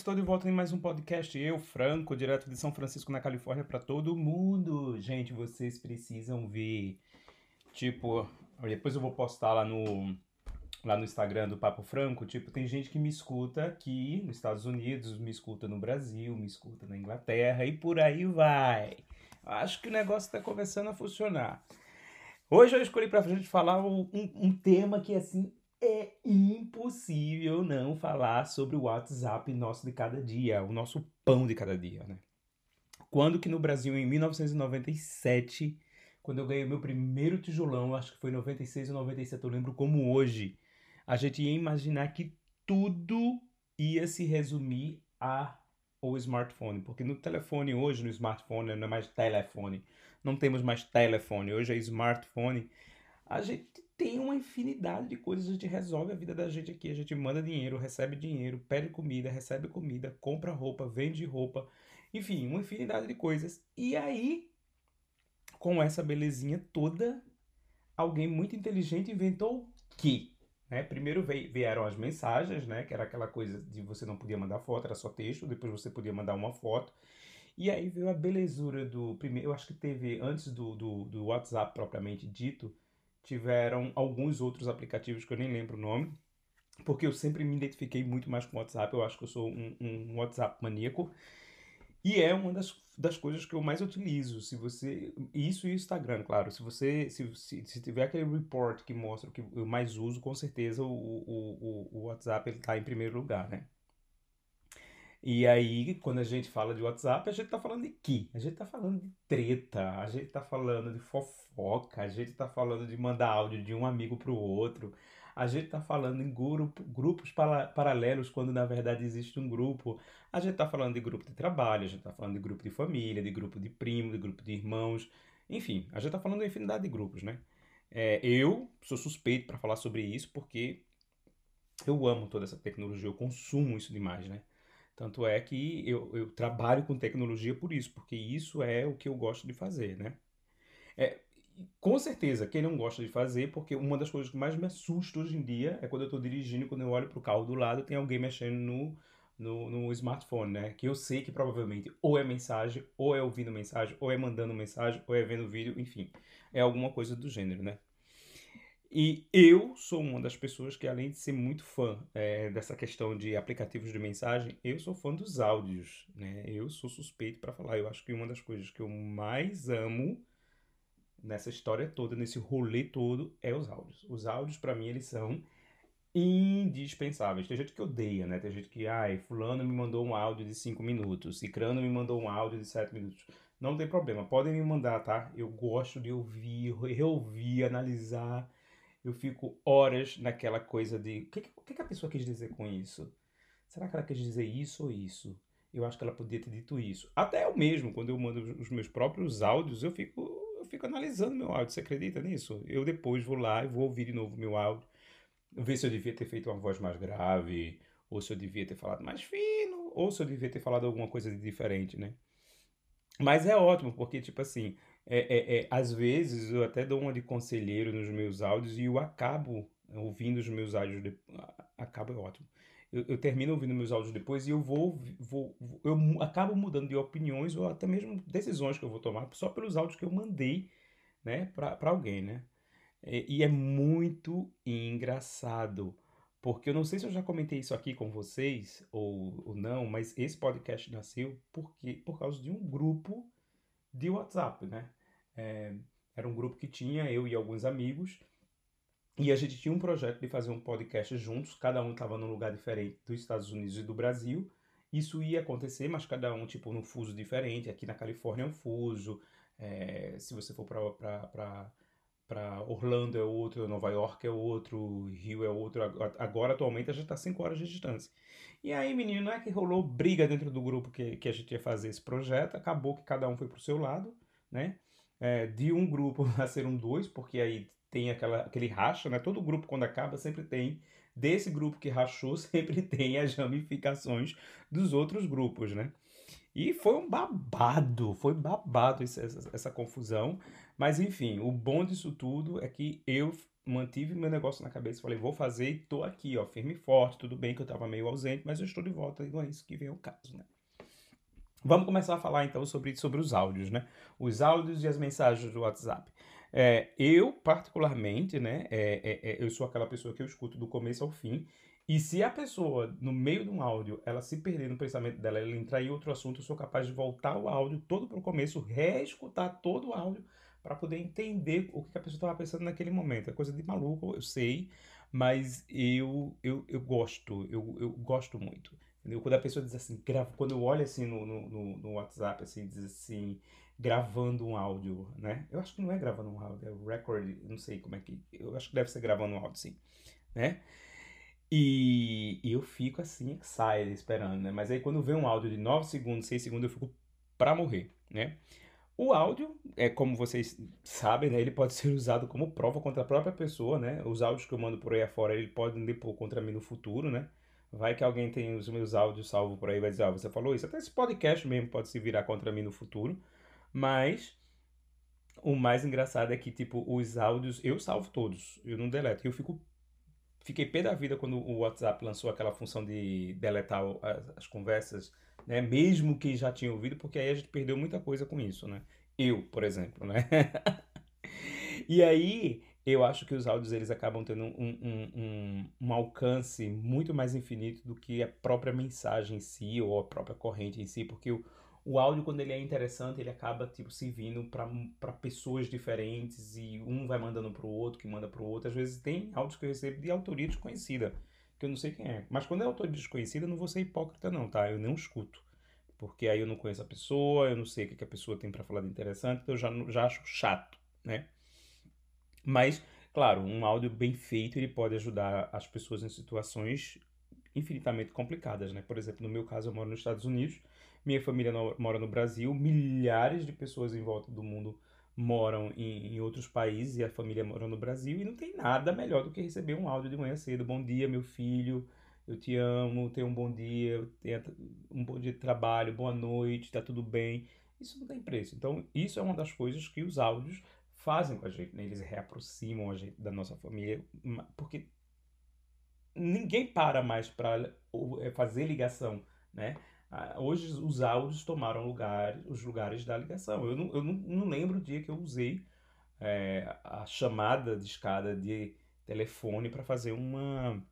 estou de volta em mais um podcast. Eu, Franco, direto de São Francisco, na Califórnia, para todo mundo. Gente, vocês precisam ver. Tipo, depois eu vou postar lá no, lá no Instagram do Papo Franco. Tipo, tem gente que me escuta aqui nos Estados Unidos, me escuta no Brasil, me escuta na Inglaterra e por aí vai. Acho que o negócio está começando a funcionar. Hoje eu escolhi para a gente falar um, um tema que, assim, é impossível não falar sobre o WhatsApp nosso de cada dia, o nosso pão de cada dia, né? Quando que no Brasil, em 1997, quando eu ganhei meu primeiro tijolão, acho que foi em 96 ou 97, eu lembro como hoje, a gente ia imaginar que tudo ia se resumir a o smartphone, porque no telefone hoje, no smartphone, não é mais telefone, não temos mais telefone, hoje é smartphone, a gente tem uma infinidade de coisas, a gente resolve a vida da gente aqui, a gente manda dinheiro, recebe dinheiro, pede comida, recebe comida, compra roupa, vende roupa, enfim, uma infinidade de coisas. E aí, com essa belezinha toda, alguém muito inteligente inventou que, né? Primeiro vieram as mensagens, né? Que era aquela coisa de você não podia mandar foto, era só texto, depois você podia mandar uma foto. E aí veio a belezura do primeiro, eu acho que teve antes do, do, do WhatsApp propriamente dito, tiveram alguns outros aplicativos que eu nem lembro o nome, porque eu sempre me identifiquei muito mais com o WhatsApp, eu acho que eu sou um, um WhatsApp maníaco. E é uma das, das coisas que eu mais utilizo. Se você. Isso e o Instagram, claro. Se você. Se, se, se tiver aquele report que mostra o que eu mais uso, com certeza o, o, o, WhatsApp está em primeiro lugar, né? E aí, quando a gente fala de WhatsApp, a gente tá falando de quê? A gente tá falando de treta, a gente tá falando de fofoca, a gente tá falando de mandar áudio de um amigo pro outro, a gente tá falando em grupo, grupos para, paralelos quando na verdade existe um grupo, a gente tá falando de grupo de trabalho, a gente tá falando de grupo de família, de grupo de primo, de grupo de irmãos, enfim, a gente tá falando de infinidade de grupos, né? É, eu sou suspeito para falar sobre isso porque eu amo toda essa tecnologia, eu consumo isso demais, né? Tanto é que eu, eu trabalho com tecnologia por isso, porque isso é o que eu gosto de fazer, né? É, com certeza, quem não gosta de fazer, porque uma das coisas que mais me assusta hoje em dia é quando eu estou dirigindo, quando eu olho para o carro do lado, tem alguém mexendo no, no, no, smartphone, né? Que eu sei que provavelmente ou é mensagem, ou é ouvindo mensagem, ou é mandando mensagem, ou é vendo vídeo, enfim. É alguma coisa do gênero, né? E eu sou uma das pessoas que, além de ser muito fã é, dessa questão de aplicativos de mensagem, eu sou fã dos áudios, né? Eu sou suspeito para falar. Eu acho que uma das coisas que eu mais amo nessa história toda, nesse rolê todo, é os áudios. Os áudios, para mim, eles são indispensáveis. Tem gente que odeia, né? Tem gente que, ai, fulano me mandou um áudio de 5 minutos, cicrano me mandou um áudio de 7 minutos. Não tem problema, podem me mandar, tá? Eu gosto de ouvir, reouvir, analisar eu fico horas naquela coisa de o que, que a pessoa quis dizer com isso? Será que ela quis dizer isso ou isso? Eu acho que ela podia ter dito isso. Até eu mesmo, quando eu mando os meus próprios áudios, eu fico, eu fico analisando meu áudio. Você acredita nisso? Eu depois vou lá e vou ouvir de novo meu áudio, ver se eu devia ter feito uma voz mais grave, ou se eu devia ter falado mais fino, ou se eu devia ter falado alguma coisa de diferente, né? Mas é ótimo, porque, tipo assim, é, é, é, às vezes eu até dou uma de conselheiro nos meus áudios e eu acabo ouvindo os meus áudios. De... Acabo é ótimo. Eu, eu, termino ouvindo meus áudios depois e eu vou, vou, eu acabo mudando de opiniões ou até mesmo decisões que eu vou tomar só pelos áudios que eu mandei, né, para alguém, né? E, e é muito engraçado, porque eu não sei se eu já comentei isso aqui com vocês ou, ou não, mas esse podcast nasceu porque por causa de um grupo de WhatsApp, né? É, era um grupo que tinha eu e alguns amigos e a gente tinha um projeto de fazer um podcast juntos, cada um estava num lugar diferente dos Estados Unidos e do Brasil. Isso ia acontecer, mas cada um, tipo, num fuso diferente. Aqui na Califórnia é um fuso, é, se você for para Orlando é outro, Nova York é outro, Rio é outro. Agora, atualmente, a gente está 5 horas de distância. E aí, menino, não é que rolou briga dentro do grupo que, que a gente ia fazer esse projeto, acabou que cada um foi pro seu lado, né? É, de um grupo nasceram dois, porque aí tem aquela, aquele racha, né? Todo grupo, quando acaba, sempre tem. Desse grupo que rachou, sempre tem as ramificações dos outros grupos, né? E foi um babado, foi babado essa, essa, essa confusão. Mas enfim, o bom disso tudo é que eu mantive meu negócio na cabeça, falei, vou fazer e tô aqui, ó, firme e forte, tudo bem que eu tava meio ausente, mas eu estou de volta e não é isso que vem o caso, né? Vamos começar a falar então sobre, sobre os áudios, né? Os áudios e as mensagens do WhatsApp. É, eu, particularmente, né, é, é, é, eu sou aquela pessoa que eu escuto do começo ao fim. E se a pessoa, no meio de um áudio, ela se perder no pensamento dela, ela entrar em outro assunto, eu sou capaz de voltar o áudio todo para o começo, reescutar todo o áudio para poder entender o que a pessoa estava pensando naquele momento. É coisa de maluco, eu sei, mas eu, eu, eu gosto, eu, eu gosto muito. Entendeu? Quando a pessoa diz assim, grava, quando eu olho assim no, no, no WhatsApp, assim, diz assim, gravando um áudio, né? Eu acho que não é gravando um áudio, é record, não sei como é que. Eu acho que deve ser gravando um áudio, sim. Né? E, e eu fico assim, excited, esperando, né? Mas aí quando vem um áudio de 9 segundos, 6 segundos, eu fico pra morrer, né? O áudio, é como vocês sabem, né, ele pode ser usado como prova contra a própria pessoa, né? Os áudios que eu mando por aí afora, ele pode depor contra mim no futuro, né? Vai que alguém tem os meus áudios salvos por aí vai dizer, ah, você falou isso. Até esse podcast mesmo pode se virar contra mim no futuro. Mas o mais engraçado é que, tipo, os áudios eu salvo todos, eu não deleto. Eu fico fiquei pé da vida quando o WhatsApp lançou aquela função de deletar as, as, conversas, né? Mesmo que já tinha ouvido, porque aí a gente perdeu muita coisa com isso, né? Eu, por exemplo, né? e aí eu acho que os áudios eles acabam tendo um, um, um, um, alcance muito mais infinito do que a própria mensagem em si ou a própria corrente em si, porque o, o áudio, quando ele é interessante, ele acaba, tipo, servindo para pessoas diferentes e um vai mandando pro outro, que manda pro outro. Às vezes tem áudios que eu recebo de autoria desconhecida, que eu não sei quem é. Mas quando é autoria desconhecida, eu não vou ser hipócrita não, tá? Eu não escuto. Porque aí eu não conheço a pessoa, eu não sei o que, a pessoa tem para falar de interessante, então eu já, já acho chato, né? Mas, claro, um áudio bem feito, ele pode ajudar as pessoas em situações infinitamente complicadas, né? Por exemplo, no meu caso, eu moro nos Estados Unidos, minha família no, mora no Brasil, milhares de pessoas em volta do mundo moram em, em, outros países e a família mora no Brasil e não tem nada melhor do que receber um áudio de manhã cedo. Bom dia, meu filho, eu te amo, tenha um bom dia, tenha um bom dia de trabalho, boa noite, tá tudo bem. Isso não tem preço. Então, isso é uma das coisas que os áudios fazem com a gente, né? eles reaproximam a gente da nossa família, porque ninguém para mais para é, fazer ligação, né? Hoje os áudios tomaram lugar, os lugares da ligação. Eu não, eu não, não lembro o dia que eu usei é, a chamada de escada de telefone para fazer uma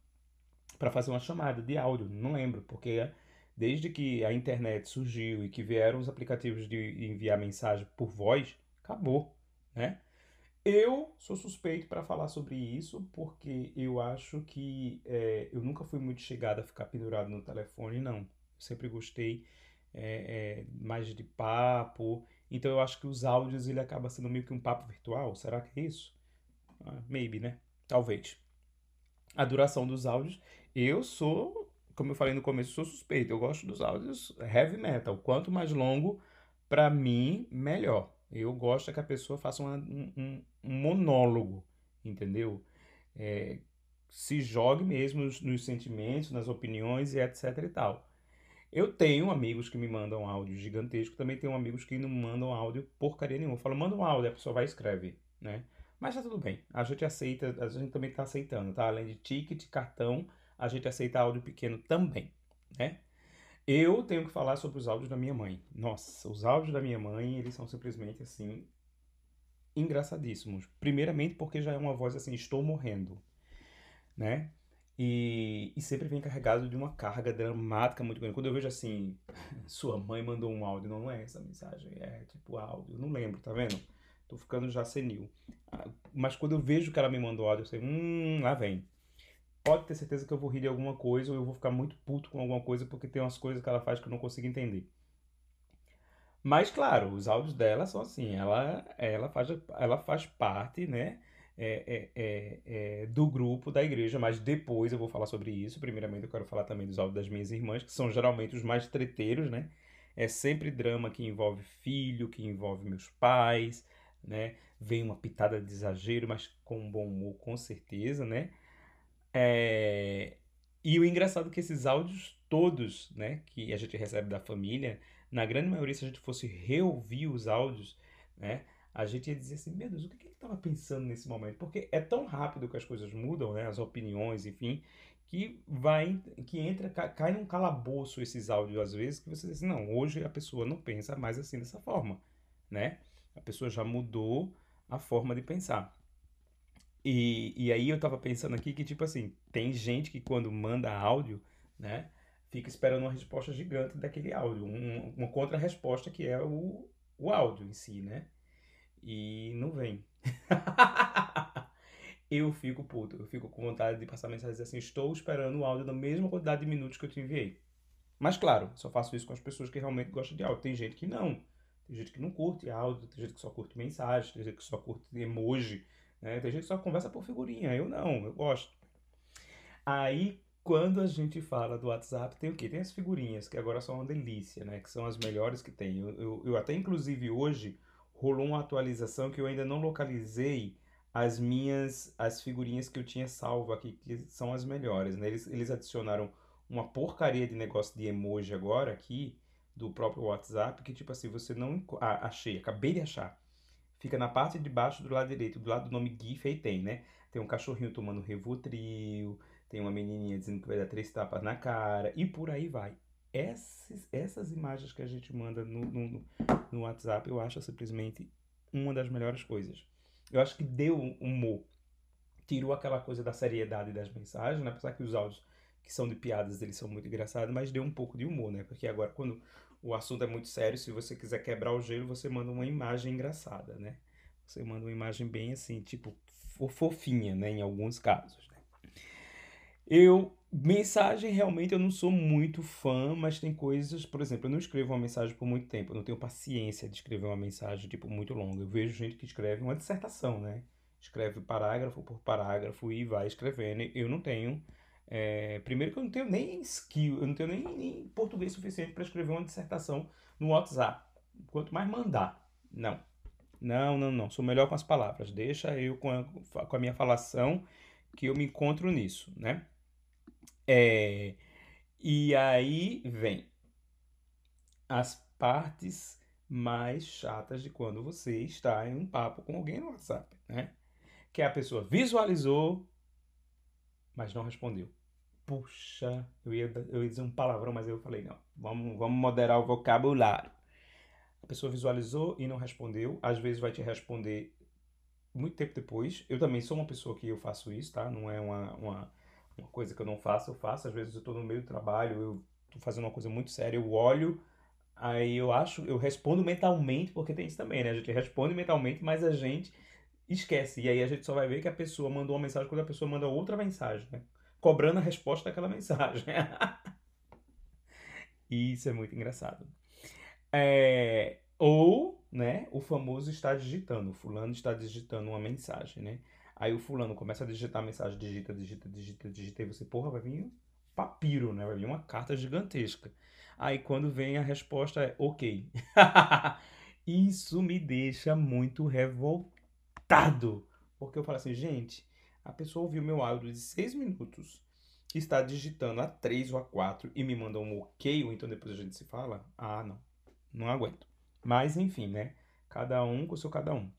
para fazer uma chamada de áudio. Não lembro, porque desde que a internet surgiu e que vieram os aplicativos de enviar mensagem por voz, acabou, né? Eu sou suspeito para falar sobre isso porque eu acho que é, eu nunca fui muito chegado a ficar pendurado no telefone, não sempre gostei é, é, mais de papo. Então eu acho que os áudios ele acaba sendo meio que um papo virtual. Será que é isso? Ah, maybe, né? Talvez. A duração dos áudios, eu sou, como eu falei no começo, sou suspeito. Eu gosto dos áudios heavy metal. Quanto mais longo, para mim, melhor. Eu gosto é que a pessoa faça uma, um, um, monólogo, entendeu? É, se jogue mesmo nos, nos sentimentos, nas opiniões e etc e tal. Eu tenho amigos que me mandam áudio gigantesco, também tenho amigos que não mandam áudio porcaria nenhuma. Eu falo, manda um áudio, a pessoa vai e escreve, né? Mas tá tudo bem, a gente aceita, a gente também tá aceitando, tá? Além de ticket, cartão, a gente aceita áudio pequeno também, né? Eu tenho que falar sobre os áudios da minha mãe. Nossa, os áudios da minha mãe, eles são simplesmente assim engraçadíssimos. Primeiramente porque já é uma voz assim, estou morrendo, né? E, e, sempre vem carregado de uma carga dramática muito grande. Quando eu vejo assim, sua mãe mandou um áudio, não, não é essa mensagem, é tipo áudio, não lembro, tá vendo? Tô ficando já senil. Ah, mas quando eu vejo que ela me mandou áudio, eu sei, hum, lá vem. Pode ter certeza que eu vou rir de alguma coisa ou eu vou ficar muito puto com alguma coisa porque tem umas coisas que ela faz que eu não consigo entender. Mas claro, os áudios dela são assim, ela, ela, faz, ela faz parte, né? é, é, é, do grupo da igreja, mas depois eu vou falar sobre isso. Primeiramente, eu quero falar também dos áudios das minhas irmãs, que são geralmente os mais treteiros, né? É sempre drama que envolve filho, que envolve meus pais, né? Vem uma pitada de exagero, mas com bom humor, com certeza, né? É... E o engraçado é que esses áudios todos, né, que a gente recebe da família, na grande maioria, se a gente fosse reouvir os áudios, né, a gente ia dizer assim, meu Deus, o que, que ele estava pensando nesse momento? Porque é tão rápido que as coisas mudam, né? As opiniões, enfim, que vai, que entra, cai num calabouço esses áudios às vezes, que você diz assim, não, hoje a pessoa não pensa mais assim dessa forma, né? A pessoa já mudou a forma de pensar. E, e aí eu tava pensando aqui que, tipo assim, tem gente que quando manda áudio, né, fica esperando uma resposta gigante daquele áudio, um, uma contra-resposta que é o, o áudio em si, né? E não vem. eu fico puto, eu fico com vontade de passar mensagem assim, estou esperando o áudio da mesma quantidade de minutos que eu te enviei. Mas claro, só faço isso com as pessoas que realmente gostam de áudio. Tem gente que não. Tem gente que não curte áudio, tem gente que só curte mensagem, tem gente que só curte emoji, né? Tem gente que só conversa por figurinha. Eu não, eu gosto. Aí, quando a gente fala do WhatsApp, tem o quê? Tem as figurinhas, que agora são uma delícia, né? Que são as melhores que tem. Eu, eu, eu até, inclusive, hoje rolou uma atualização que eu ainda não localizei as minhas as figurinhas que eu tinha salvo aqui, que são as melhores, né? Eles, eles adicionaram uma porcaria de negócio de emoji agora aqui, do próprio WhatsApp, que tipo assim, você não... Ah, achei, acabei de achar. Fica na parte de baixo do lado direito, do lado do nome aí tem, né? Tem um cachorrinho tomando Revotril, tem uma menininha dizendo que vai dar três tapas na cara, e por aí vai. Essas, essas imagens que a gente manda no, no, no WhatsApp, eu acho simplesmente uma das melhores coisas. Eu acho que deu um humor. Tirou aquela coisa da seriedade das mensagens, né? Apesar que os áudios que são de piadas, eles são muito engraçados, mas deu um pouco de humor, né? Porque agora, quando o assunto é muito sério, se você quiser quebrar o gelo, você manda uma imagem engraçada, né? Você manda uma imagem bem assim, tipo, fofinha, né? Em alguns casos, né? Eu Mensagem, realmente, eu não sou muito fã, mas tem coisas, por exemplo, eu não escrevo uma mensagem por muito tempo, eu não tenho paciência de escrever uma mensagem, tipo, muito longa. Eu vejo gente que escreve uma dissertação, né? Escreve parágrafo por parágrafo e vai escrevendo. Eu não tenho. É... Primeiro que eu não tenho nem skill, eu não tenho nem, nem português suficiente para escrever uma dissertação no WhatsApp. Quanto mais mandar. Não. Não, não, não. Sou melhor com as palavras. Deixa eu com a, com a minha falação que eu me encontro nisso, né? É, e aí vem as partes mais chatas de quando você está em um papo com alguém no WhatsApp, né? Que a pessoa visualizou, mas não respondeu. Puxa, eu ia, eu ia dizer um palavrão, mas eu falei, não, vamos, vamos moderar o vocabulário. A pessoa visualizou e não respondeu, às vezes vai te responder muito tempo depois. Eu também sou uma pessoa que eu faço isso, tá? Não é uma, uma uma coisa que eu não faço, eu faço. Às vezes eu estou no meio do trabalho, eu estou fazendo uma coisa muito séria, eu olho, aí eu acho, eu respondo mentalmente, porque tem isso também, né? A gente responde mentalmente, mas a gente esquece. E aí a gente só vai ver que a pessoa mandou uma mensagem quando a pessoa manda outra mensagem, né? Cobrando a resposta daquela mensagem. isso é muito engraçado. É... Ou, né, o famoso está digitando. O fulano está digitando uma mensagem, né? Aí o fulano começa a digitar a mensagem, digita, digita, digita, digita, e você, porra, vai vir papiro, né? Vai vir uma carta gigantesca. Aí quando vem a resposta é ok. Isso me deixa muito revoltado. Porque eu falo assim, gente, a pessoa ouviu meu áudio de seis minutos, está digitando a três ou a quatro e me manda um ok, ou então depois a gente se fala. Ah, não. Não aguento. Mas enfim, né? Cada um com o seu cada um.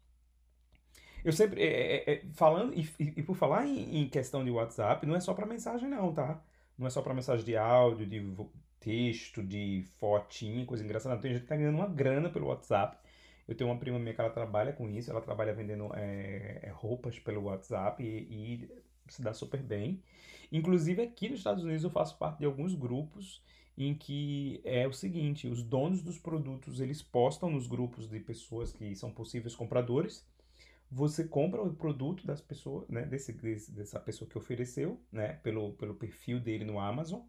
Eu sempre. É, é, é falando, e, e, por falar em, em, questão de WhatsApp, não é só para mensagem, não, tá? Não é só para mensagem de áudio, de texto, de fotinho, coisa engraçada. Tem gente que tá ganhando uma grana pelo WhatsApp. Eu tenho uma prima minha que ela trabalha com isso, ela trabalha vendendo é, roupas pelo WhatsApp e, e se dá super bem. Inclusive aqui nos Estados Unidos eu faço parte de alguns grupos em que é o seguinte, os donos dos produtos eles postam nos grupos de pessoas que são possíveis compradores você compra o produto das pessoas, né, desse, desse, dessa pessoa que ofereceu, né, pelo, pelo perfil dele no Amazon.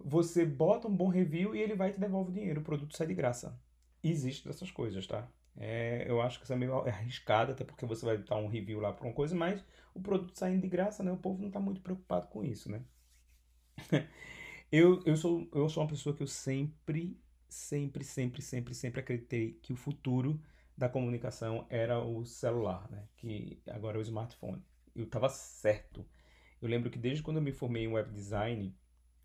Você bota um bom review e ele vai te devolve o dinheiro, o produto sai de graça. Existe dessas coisas, tá? É, eu acho que isso é meio arriscado, até porque você vai dar um review lá para uma coisa, mas o produto saindo de graça, né? O povo não está muito preocupado com isso, né? eu, eu, sou, eu sou uma pessoa que eu sempre, sempre, sempre, sempre, sempre acreditei que o futuro da comunicação era o celular, né? Que agora é o smartphone. Eu estava certo. Eu lembro que desde quando eu me formei em web design,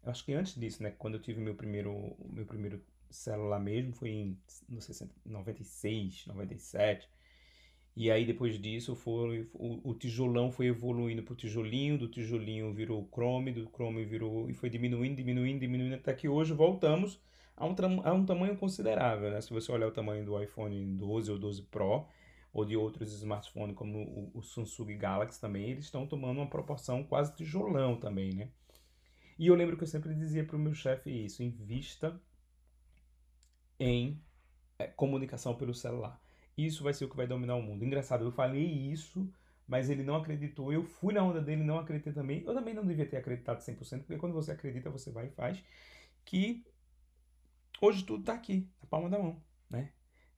acho que antes disso, né? Quando eu tive meu primeiro, meu primeiro celular mesmo, foi em não sei, 96, 97. E aí depois disso foi, o, o tijolão foi evoluindo para o tijolinho, do tijolinho virou Chrome, do Chrome virou e foi diminuindo, diminuindo, diminuindo até que hoje voltamos a um, a um tamanho considerável, né? Se você olhar o tamanho do iPhone 12 ou 12 Pro ou de outros smartphones como o, o Samsung Galaxy também, eles estão tomando uma proporção quase tijolão também, né? E eu lembro que eu sempre dizia para o meu chefe isso: invista em é, comunicação pelo celular. Isso vai ser o que vai dominar o mundo. Engraçado, eu falei isso, mas ele não acreditou. Eu fui na onda dele, não acreditei também. Eu também não devia ter acreditado 100%, porque quando você acredita, você vai e faz. Que hoje tudo está aqui, na palma da mão, né?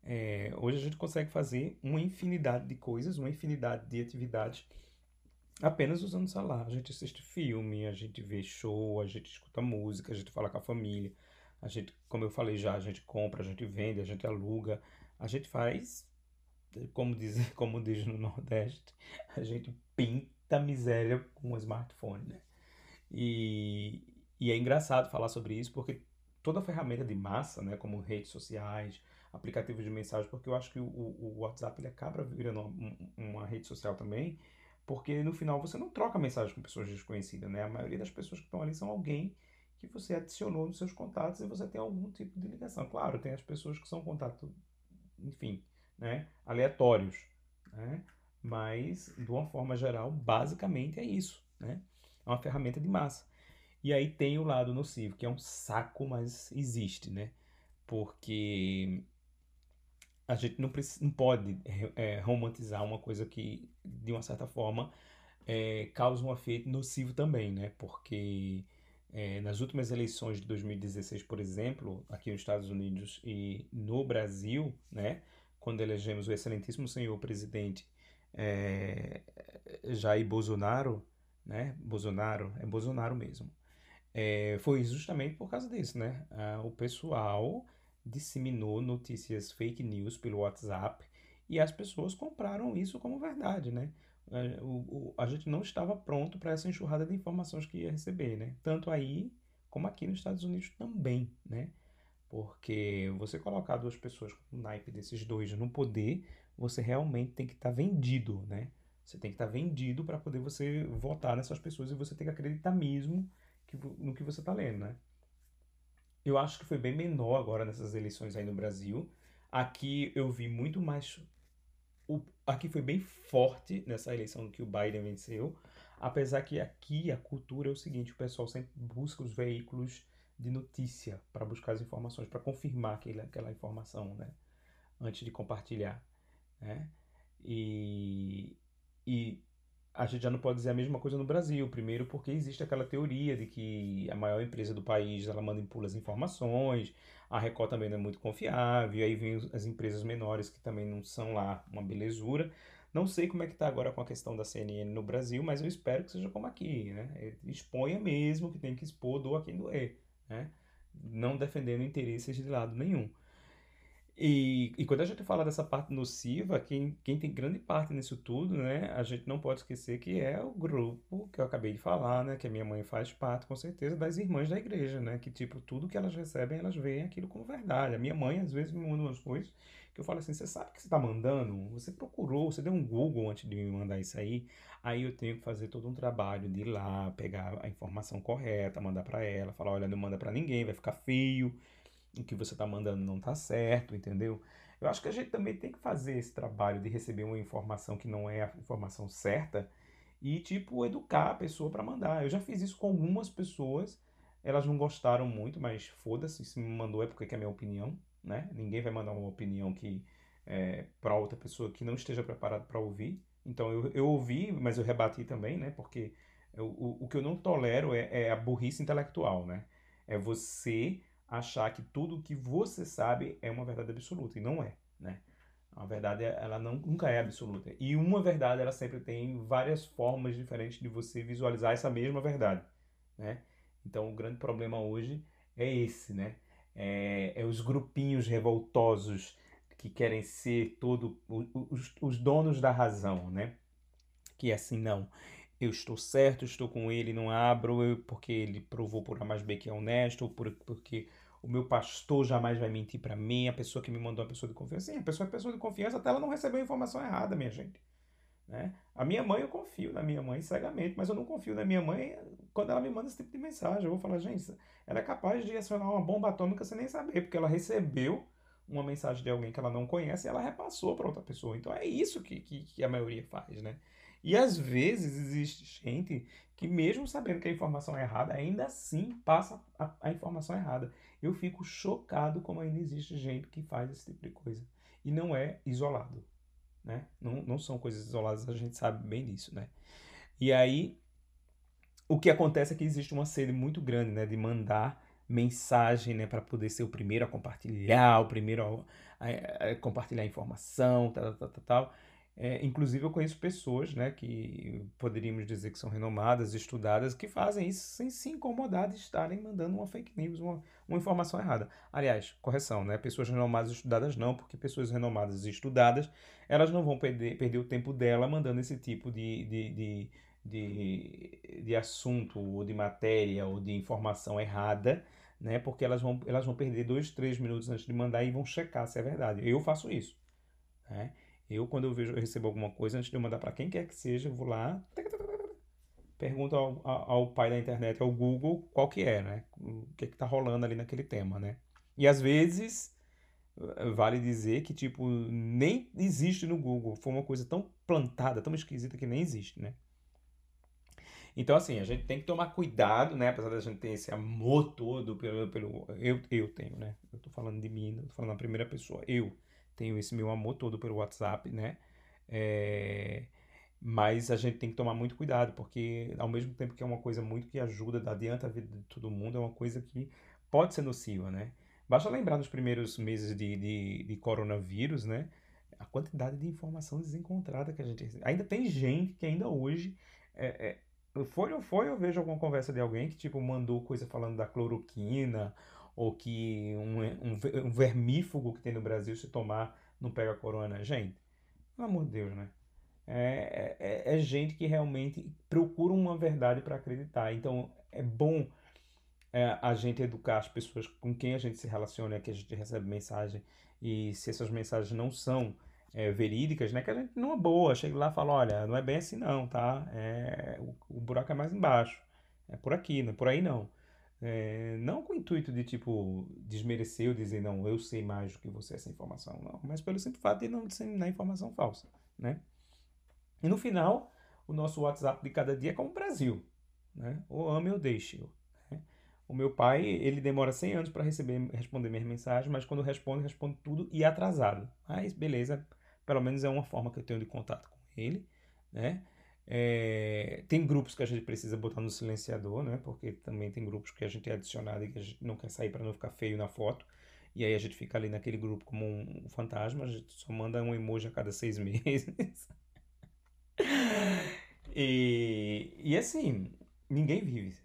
É, hoje a gente consegue fazer uma infinidade de coisas, uma infinidade de atividades apenas usando o celular. A gente assiste filme, a gente vê show, a gente escuta música, a gente fala com a família, a gente, como eu falei já, a gente compra, a gente vende, a gente aluga, a gente faz, como diz, como diz no Nordeste, a gente pinta miséria com o smartphone, né? E, e é engraçado falar sobre isso porque toda ferramenta de massa, né, como redes sociais, aplicativos de mensagem, porque eu acho que o, o WhatsApp ele acaba virando uma, uma rede social também, porque no final você não troca mensagem com pessoas desconhecidas, né? A maioria das pessoas que estão ali são alguém que você adicionou nos seus contatos e você tem algum tipo de ligação. Claro, tem as pessoas que são contato, enfim, né, aleatórios, né? Mas, de uma forma geral, basicamente é isso, né? É uma ferramenta de massa. E aí tem o lado nocivo, que é um saco, mas existe, né? Porque a gente não, não pode é, romantizar uma coisa que, de uma certa forma, é, causa um efeito nocivo também, né? Porque é, nas últimas eleições de 2016, por exemplo, aqui nos Estados Unidos e no Brasil, né, quando elegemos o excelentíssimo senhor presidente é, Jair Bolsonaro, né, Bolsonaro, é Bolsonaro mesmo, é, foi justamente por causa disso, né? Ah, o pessoal disseminou notícias fake news pelo WhatsApp e as pessoas compraram isso como verdade, né? É, o, o, a gente não estava pronto para essa enxurrada de informações que ia receber, né? Tanto aí como aqui nos Estados Unidos também, né? Porque você colocar duas pessoas com o naipe desses dois no poder, você realmente tem que estar tá vendido, né? Você tem que estar tá vendido para poder você votar nessas pessoas e você tem que acreditar mesmo que, no que você está lendo, né? Eu acho que foi bem menor agora nessas eleições aí no Brasil. Aqui eu vi muito mais o, aqui foi bem forte nessa eleição que o Biden venceu, apesar que aqui a cultura é o seguinte, o pessoal sempre busca os veículos de notícia para buscar as informações, para confirmar aquela, aquela informação, né? Antes de compartilhar, né? E, e a gente já não pode dizer a mesma coisa no Brasil. Primeiro, porque existe aquela teoria de que a maior empresa do país ela manda impula as informações, a Record também não é muito confiável, aí vem as empresas menores que também não são lá uma belezura. Não sei como é que está agora com a questão da CNN no Brasil, mas eu espero que seja como aqui, né? Exponha mesmo que tem que expor, doa quem doer, né? Não defendendo interesses de lado nenhum. E, e quando a gente fala dessa parte nociva, quem, quem tem grande parte nisso tudo, né, a gente não pode esquecer que é o grupo que eu acabei de falar, né, que a minha mãe faz parte, com certeza, das irmãs da igreja, né, que, tipo, tudo que elas recebem, elas veem aquilo como verdade. A minha mãe, às vezes, me manda umas coisas que eu falo assim, você sabe que você está mandando? Você procurou, você deu um Google antes de me mandar isso aí? Aí eu tenho que fazer todo um trabalho de ir lá, pegar a informação correta, mandar para ela, falar, olha, não manda para ninguém, vai ficar feio, o que você está mandando não está certo, entendeu? Eu acho que a gente também tem que fazer esse trabalho de receber uma informação que não é a informação certa e, tipo, educar a pessoa para mandar. Eu já fiz isso com algumas pessoas, elas não gostaram muito, mas foda-se, se me mandou é porque é a minha opinião, né? Ninguém vai mandar uma opinião que é, para outra pessoa que não esteja preparado para ouvir. Então eu, eu ouvi, mas eu rebati também, né? Porque eu, o, o que eu não tolero é, é a burrice intelectual, né? É você achar que tudo que você sabe é uma verdade absoluta e não é, né? A verdade ela não, nunca é absoluta. E uma verdade ela sempre tem várias formas diferentes de você visualizar essa mesma verdade, né? Então o grande problema hoje é esse, né? É, é os grupinhos revoltosos que querem ser todo os, os donos da razão, né? Que é assim não eu estou certo, estou com ele, não abro, eu, porque ele provou por A mais B que é honesto, ou por, porque o meu pastor jamais vai mentir para mim, a pessoa que me mandou é uma pessoa de confiança. Sim, a pessoa é pessoa de confiança até ela não recebeu a informação errada, minha gente. Né? A minha mãe, eu confio na minha mãe cegamente, mas eu não confio na minha mãe quando ela me manda esse tipo de mensagem. Eu vou falar, gente, ela é capaz de acionar uma bomba atômica sem nem saber, porque ela recebeu uma mensagem de alguém que ela não conhece e ela repassou para outra pessoa. Então é isso que, que, que, a maioria faz, né? E às vezes existe gente que, mesmo sabendo que a informação é errada, ainda assim passa a, a informação errada. Eu fico chocado como ainda existe gente que faz esse tipo de coisa. E não é isolado. Né? Não, não são coisas isoladas, a gente sabe bem disso. Né? E aí, o que acontece é que existe uma sede muito grande né, de mandar mensagem né, para poder ser o primeiro a compartilhar, o primeiro a, a, a compartilhar informação, tal, tal, tal, tal. É, inclusive, eu conheço pessoas né, que poderíamos dizer que são renomadas, estudadas, que fazem isso sem se incomodar de estarem mandando uma fake news, uma, uma informação errada. Aliás, correção, né? Pessoas renomadas e estudadas não, porque pessoas renomadas e estudadas, elas não vão perder, perder o tempo dela mandando esse tipo de, de, de, de, de assunto, ou de matéria, ou de informação errada, né? Porque elas vão, elas vão perder dois, três minutos antes de mandar e vão checar se é verdade. Eu faço isso, né? Eu, quando eu vejo, eu recebo alguma coisa, antes de eu mandar para quem quer que seja, eu vou lá, pergunto ao, ao, pai da internet, ao Google, qual que é, né? O que que tá rolando ali naquele tema, né? E às vezes, vale dizer que, tipo, nem existe no Google. Foi uma coisa tão plantada, tão esquisita que nem existe, né? Então, assim, a gente tem que tomar cuidado, né? Apesar da gente ter esse amor todo pelo... pelo eu, eu tenho, né? Eu tô falando de mim, tô falando na primeira pessoa. Eu tenho esse meu amor todo pelo WhatsApp, né? É, mas a gente tem que tomar muito cuidado, porque ao mesmo tempo que é uma coisa muito que ajuda, adianta a vida de todo mundo, é uma coisa que pode ser nociva, né? Basta lembrar nos primeiros meses de, de, de coronavírus, né? A quantidade de informação desencontrada que a gente recebe. Ainda tem gente que ainda hoje. É, é, foi ou foi, eu vejo alguma conversa de alguém que, tipo, mandou coisa falando da cloroquina ou que um, um, um vermífugo que tem no Brasil se tomar não pega corona. Gente, pelo amor de Deus, né? É, é, é gente que realmente procura uma verdade para acreditar. Então é bom é, a gente educar as pessoas com quem a gente se relaciona, que a gente recebe mensagem e se essas mensagens não são é, verídicas, né? Que a gente, numa boa, chega lá e fala, olha, não é bem assim não, tá? É, o, o buraco é mais embaixo. É por aqui, não é por aí não. É, não com o intuito de, tipo, desmerecer ou dizer, não, eu sei mais do que você essa informação, não. Mas pelo simples fato de não disseminar informação falsa, né? E no final, o nosso WhatsApp de cada dia é como o Brasil, né? Ou ame ou deixe. Né? O meu pai, ele demora 100 anos para receber, responder minhas mensagens, mas quando responde, responde tudo e atrasado. Mas beleza, pelo menos é uma forma que eu tenho de contato com ele, né? É, tem grupos que a gente precisa botar no silenciador, né? Porque também tem grupos que a gente é adicionado e que a gente não quer sair para não ficar feio na foto. E aí a gente fica ali naquele grupo como um fantasma, a gente só manda um emoji a cada seis meses. e, e assim, ninguém vive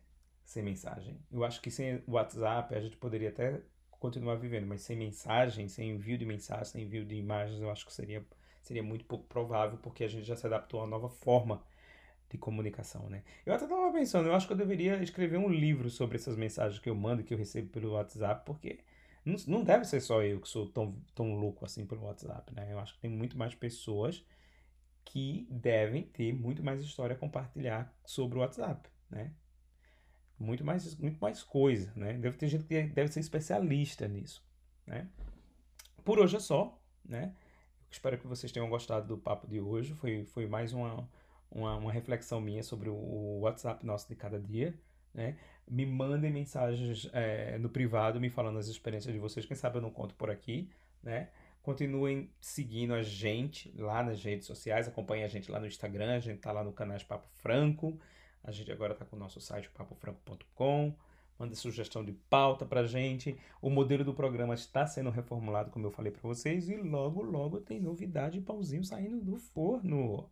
sem mensagem. Eu acho que sem WhatsApp a gente poderia até continuar vivendo, mas sem mensagem, sem envio de mensagem, sem envio de imagens, eu acho que seria, seria muito pouco provável, porque a gente já se adaptou a uma nova forma de comunicação, né? Eu até estava pensando, eu acho que eu deveria escrever um livro sobre essas mensagens que eu mando, que eu recebo pelo WhatsApp, porque não, não deve ser só eu que sou tão, tão louco assim pelo WhatsApp, né? Eu acho que tem muito mais pessoas que devem ter muito mais história a compartilhar sobre o WhatsApp, né? Muito mais, muito mais coisa, né? Deve ter gente que deve ser especialista nisso, né? Por hoje é só, né? Espero que vocês tenham gostado do papo de hoje. Foi, foi mais uma, uma, uma reflexão minha sobre o WhatsApp nosso de cada dia. Né? Me mandem mensagens é, no privado me falando as experiências de vocês. Quem sabe eu não conto por aqui. Né? Continuem seguindo a gente lá nas redes sociais. Acompanhem a gente lá no Instagram. A gente tá lá no canal Papo Franco. A gente agora está com o nosso site papofranco.com. Manda sugestão de pauta pra gente. O modelo do programa está sendo reformulado, como eu falei para vocês, e logo, logo tem novidade e saindo do forno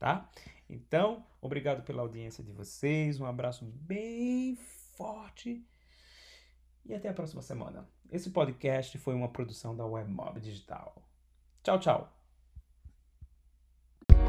tá? Então, obrigado pela audiência de vocês, um abraço bem forte e até a próxima semana. Esse podcast foi uma produção da Webmob Digital. Tchau, tchau.